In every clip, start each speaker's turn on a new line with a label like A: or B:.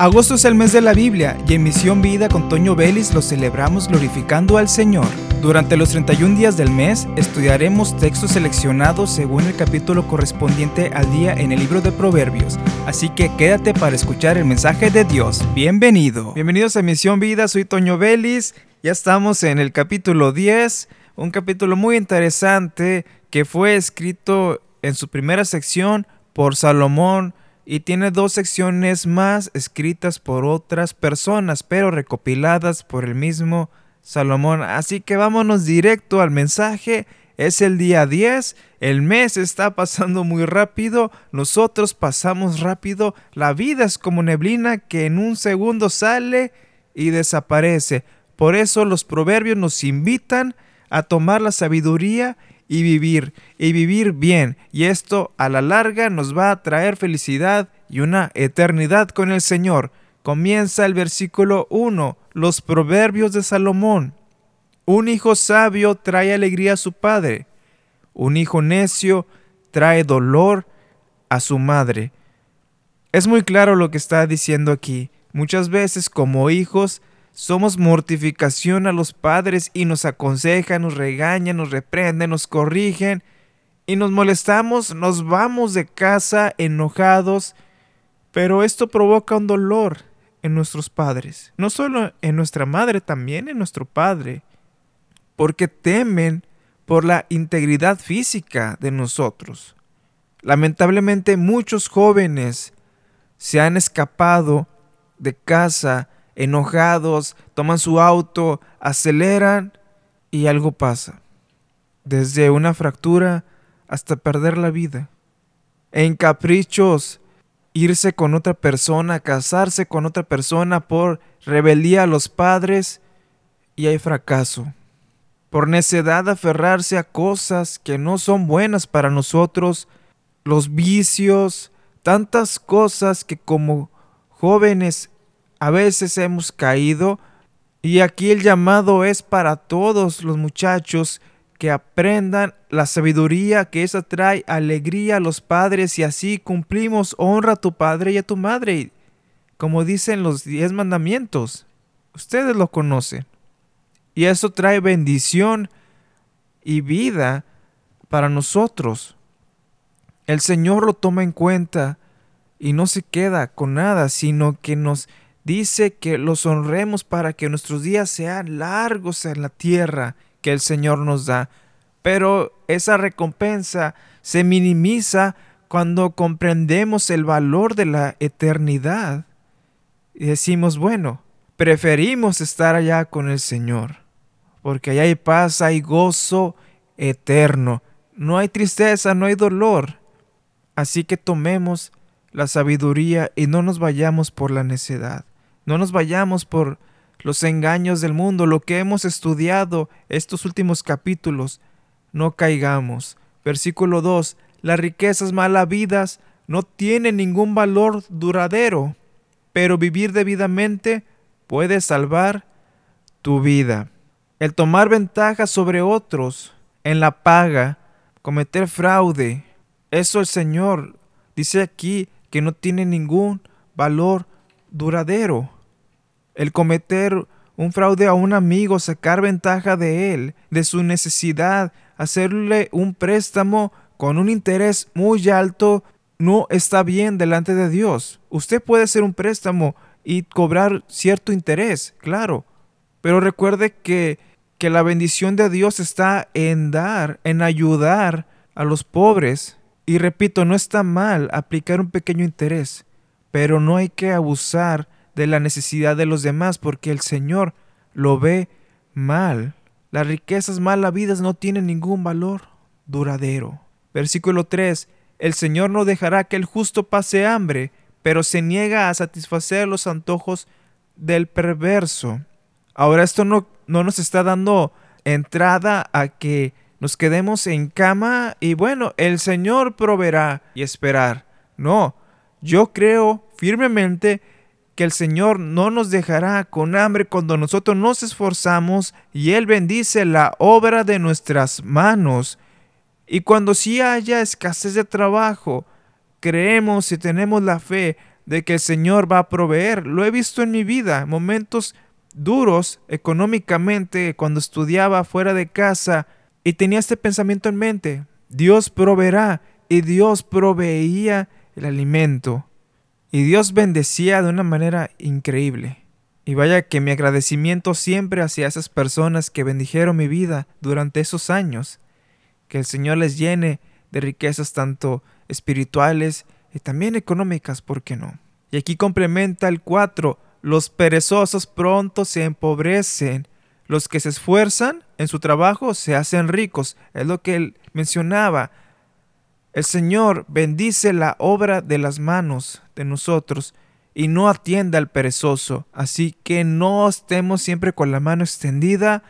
A: Agosto es el mes de la Biblia y en Misión Vida con Toño Vélez lo celebramos glorificando al Señor. Durante los 31 días del mes estudiaremos textos seleccionados según el capítulo correspondiente al día en el libro de Proverbios, así que quédate para escuchar el mensaje de Dios. Bienvenido. Bienvenidos a Misión Vida, soy Toño Vélez, ya estamos en el capítulo 10, un capítulo muy interesante que fue escrito en su primera sección por Salomón y tiene dos secciones más escritas por otras personas, pero recopiladas por el mismo Salomón. Así que vámonos directo al mensaje. Es el día 10, el mes está pasando muy rápido, nosotros pasamos rápido, la vida es como neblina que en un segundo sale y desaparece. Por eso los proverbios nos invitan a tomar la sabiduría y vivir, y vivir bien. Y esto a la larga nos va a traer felicidad y una eternidad con el Señor. Comienza el versículo 1, los proverbios de Salomón. Un hijo sabio trae alegría a su padre. Un hijo necio trae dolor a su madre. Es muy claro lo que está diciendo aquí. Muchas veces como hijos somos mortificación a los padres y nos aconsejan, nos regañan, nos reprenden, nos corrigen y nos molestamos, nos vamos de casa enojados, pero esto provoca un dolor en nuestros padres, no solo en nuestra madre, también en nuestro padre, porque temen por la integridad física de nosotros. Lamentablemente muchos jóvenes se han escapado de casa enojados, toman su auto, aceleran y algo pasa. Desde una fractura hasta perder la vida. En caprichos, irse con otra persona, casarse con otra persona por rebeldía a los padres y hay fracaso. Por necedad aferrarse a cosas que no son buenas para nosotros, los vicios, tantas cosas que como jóvenes a veces hemos caído y aquí el llamado es para todos los muchachos que aprendan la sabiduría que esa trae alegría a los padres y así cumplimos honra a tu padre y a tu madre, como dicen los diez mandamientos. Ustedes lo conocen. Y eso trae bendición y vida para nosotros. El Señor lo toma en cuenta y no se queda con nada, sino que nos dice que los honremos para que nuestros días sean largos en la tierra que el Señor nos da. Pero esa recompensa se minimiza cuando comprendemos el valor de la eternidad. Y decimos, bueno, preferimos estar allá con el Señor, porque allá hay paz, hay gozo eterno. No hay tristeza, no hay dolor. Así que tomemos la sabiduría y no nos vayamos por la necedad. No nos vayamos por los engaños del mundo, lo que hemos estudiado estos últimos capítulos. No caigamos. Versículo 2. Las riquezas malavidas no tienen ningún valor duradero, pero vivir debidamente puede salvar tu vida. El tomar ventaja sobre otros en la paga, cometer fraude, eso el Señor dice aquí que no tiene ningún valor duradero el cometer un fraude a un amigo, sacar ventaja de él, de su necesidad, hacerle un préstamo con un interés muy alto, no está bien delante de Dios. Usted puede hacer un préstamo y cobrar cierto interés, claro, pero recuerde que, que la bendición de Dios está en dar, en ayudar a los pobres. Y repito, no está mal aplicar un pequeño interés, pero no hay que abusar de la necesidad de los demás, porque el Señor lo ve mal. Las riquezas mal habidas no tienen ningún valor duradero. Versículo 3. El Señor no dejará que el justo pase hambre, pero se niega a satisfacer los antojos del perverso. Ahora esto no, no nos está dando entrada a que nos quedemos en cama y bueno, el Señor proveerá y esperar. No, yo creo firmemente que el Señor no nos dejará con hambre cuando nosotros nos esforzamos y Él bendice la obra de nuestras manos. Y cuando sí haya escasez de trabajo, creemos y tenemos la fe de que el Señor va a proveer. Lo he visto en mi vida, momentos duros económicamente cuando estudiaba fuera de casa y tenía este pensamiento en mente. Dios proveerá y Dios proveía el alimento. Y Dios bendecía de una manera increíble. Y vaya que mi agradecimiento siempre hacia esas personas que bendijeron mi vida durante esos años. Que el Señor les llene de riquezas tanto espirituales y también económicas, ¿por qué no? Y aquí complementa el 4. Los perezosos pronto se empobrecen. Los que se esfuerzan en su trabajo se hacen ricos. Es lo que él mencionaba. El Señor bendice la obra de las manos de nosotros y no atienda al perezoso. Así que no estemos siempre con la mano extendida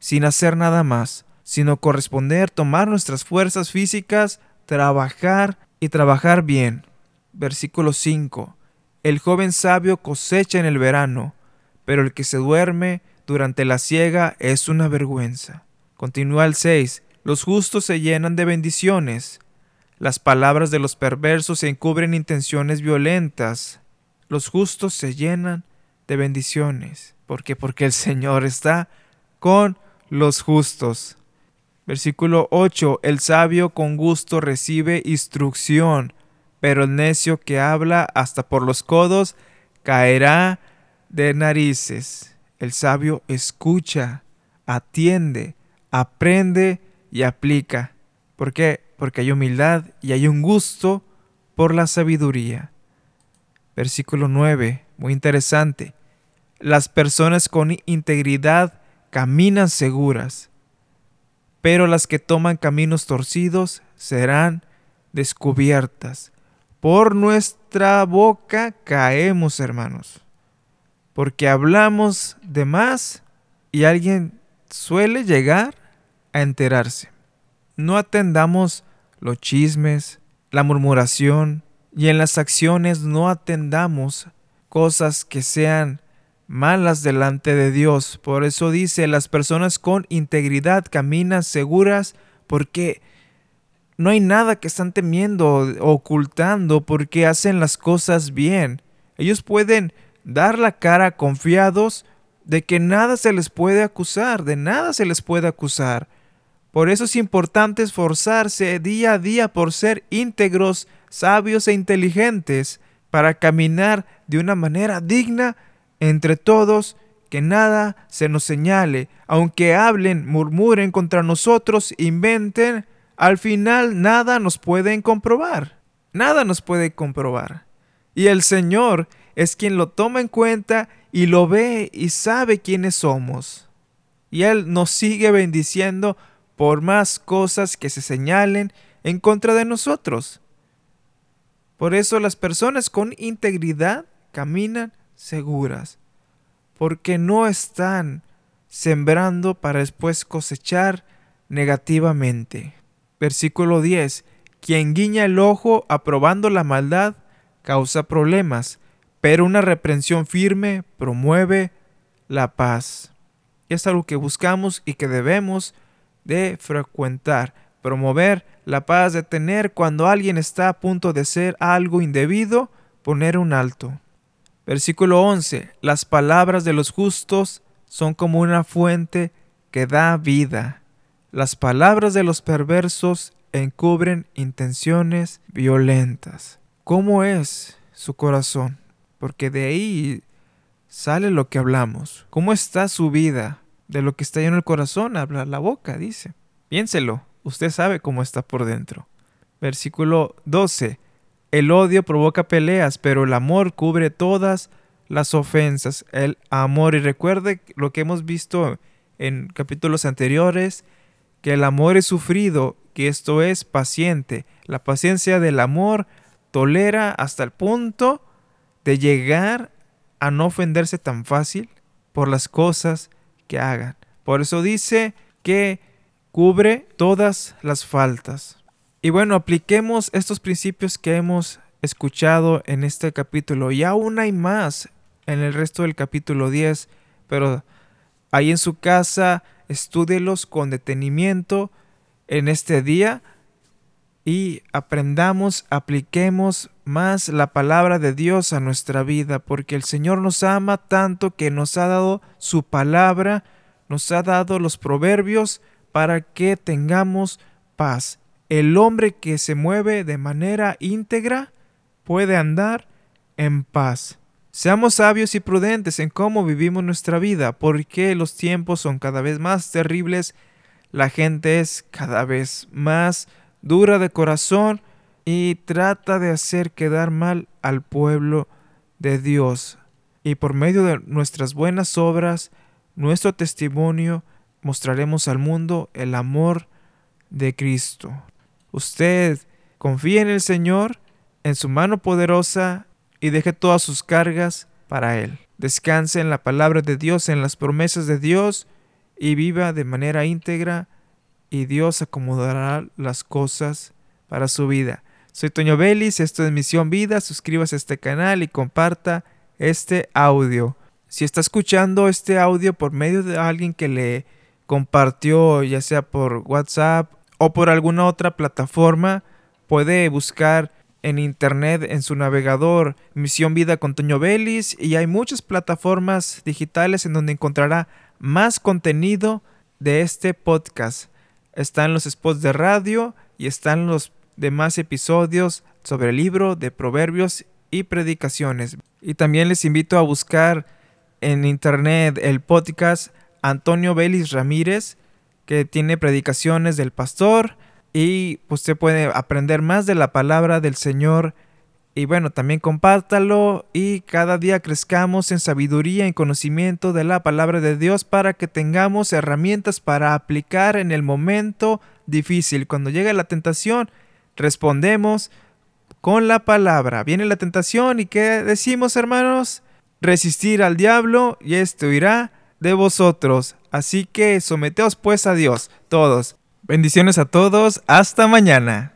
A: sin hacer nada más, sino corresponder, tomar nuestras fuerzas físicas, trabajar y trabajar bien. Versículo 5. El joven sabio cosecha en el verano, pero el que se duerme durante la siega es una vergüenza. Continúa el 6. Los justos se llenan de bendiciones, las palabras de los perversos encubren intenciones violentas. Los justos se llenan de bendiciones. ¿Por qué? Porque el Señor está con los justos. Versículo 8. El sabio con gusto recibe instrucción, pero el necio que habla hasta por los codos caerá de narices. El sabio escucha, atiende, aprende y aplica. ¿Por qué? Porque hay humildad y hay un gusto por la sabiduría. Versículo 9, muy interesante. Las personas con integridad caminan seguras, pero las que toman caminos torcidos serán descubiertas. Por nuestra boca caemos, hermanos, porque hablamos de más y alguien suele llegar a enterarse. No atendamos los chismes, la murmuración, y en las acciones no atendamos cosas que sean malas delante de Dios. Por eso dice, las personas con integridad caminan seguras porque no hay nada que están temiendo ocultando porque hacen las cosas bien. Ellos pueden dar la cara confiados de que nada se les puede acusar, de nada se les puede acusar. Por eso es importante esforzarse día a día por ser íntegros, sabios e inteligentes, para caminar de una manera digna entre todos, que nada se nos señale, aunque hablen, murmuren contra nosotros, inventen, al final nada nos pueden comprobar, nada nos puede comprobar. Y el Señor es quien lo toma en cuenta y lo ve y sabe quiénes somos. Y Él nos sigue bendiciendo por más cosas que se señalen en contra de nosotros. Por eso las personas con integridad caminan seguras, porque no están sembrando para después cosechar negativamente. Versículo 10. Quien guiña el ojo aprobando la maldad causa problemas, pero una reprensión firme promueve la paz. Es algo que buscamos y que debemos de frecuentar, promover la paz, de tener cuando alguien está a punto de hacer algo indebido, poner un alto. Versículo 11. Las palabras de los justos son como una fuente que da vida. Las palabras de los perversos encubren intenciones violentas. ¿Cómo es su corazón? Porque de ahí sale lo que hablamos. ¿Cómo está su vida? De lo que está lleno el corazón habla la boca, dice. Piénselo, usted sabe cómo está por dentro. Versículo 12. El odio provoca peleas, pero el amor cubre todas las ofensas. El amor, y recuerde lo que hemos visto en capítulos anteriores, que el amor es sufrido, que esto es paciente. La paciencia del amor tolera hasta el punto de llegar a no ofenderse tan fácil por las cosas hagan. Por eso dice que cubre todas las faltas. Y bueno, apliquemos estos principios que hemos escuchado en este capítulo. Y aún hay más en el resto del capítulo 10, pero ahí en su casa, estúdielos con detenimiento en este día y aprendamos, apliquemos más la palabra de Dios a nuestra vida, porque el Señor nos ama tanto que nos ha dado su palabra, nos ha dado los proverbios para que tengamos paz. El hombre que se mueve de manera íntegra puede andar en paz. Seamos sabios y prudentes en cómo vivimos nuestra vida, porque los tiempos son cada vez más terribles, la gente es cada vez más dura de corazón y trata de hacer quedar mal al pueblo de Dios. Y por medio de nuestras buenas obras, nuestro testimonio, mostraremos al mundo el amor de Cristo. Usted confíe en el Señor, en su mano poderosa y deje todas sus cargas para Él. Descanse en la palabra de Dios, en las promesas de Dios y viva de manera íntegra y Dios acomodará las cosas para su vida. Soy Toño Vélez, esto es Misión Vida, suscríbase a este canal y comparta este audio. Si está escuchando este audio por medio de alguien que le compartió, ya sea por WhatsApp o por alguna otra plataforma, puede buscar en internet, en su navegador, Misión Vida con Toño Vélez y hay muchas plataformas digitales en donde encontrará más contenido de este podcast. Están los spots de radio y están los demás episodios sobre el libro de proverbios y predicaciones. Y también les invito a buscar en internet el podcast Antonio Vélez Ramírez, que tiene predicaciones del pastor, y usted puede aprender más de la palabra del Señor. Y bueno, también compártalo y cada día crezcamos en sabiduría y conocimiento de la palabra de Dios para que tengamos herramientas para aplicar en el momento difícil. Cuando llega la tentación, respondemos con la palabra. Viene la tentación y ¿qué decimos hermanos? Resistir al diablo y esto irá de vosotros. Así que someteos pues a Dios, todos. Bendiciones a todos, hasta mañana.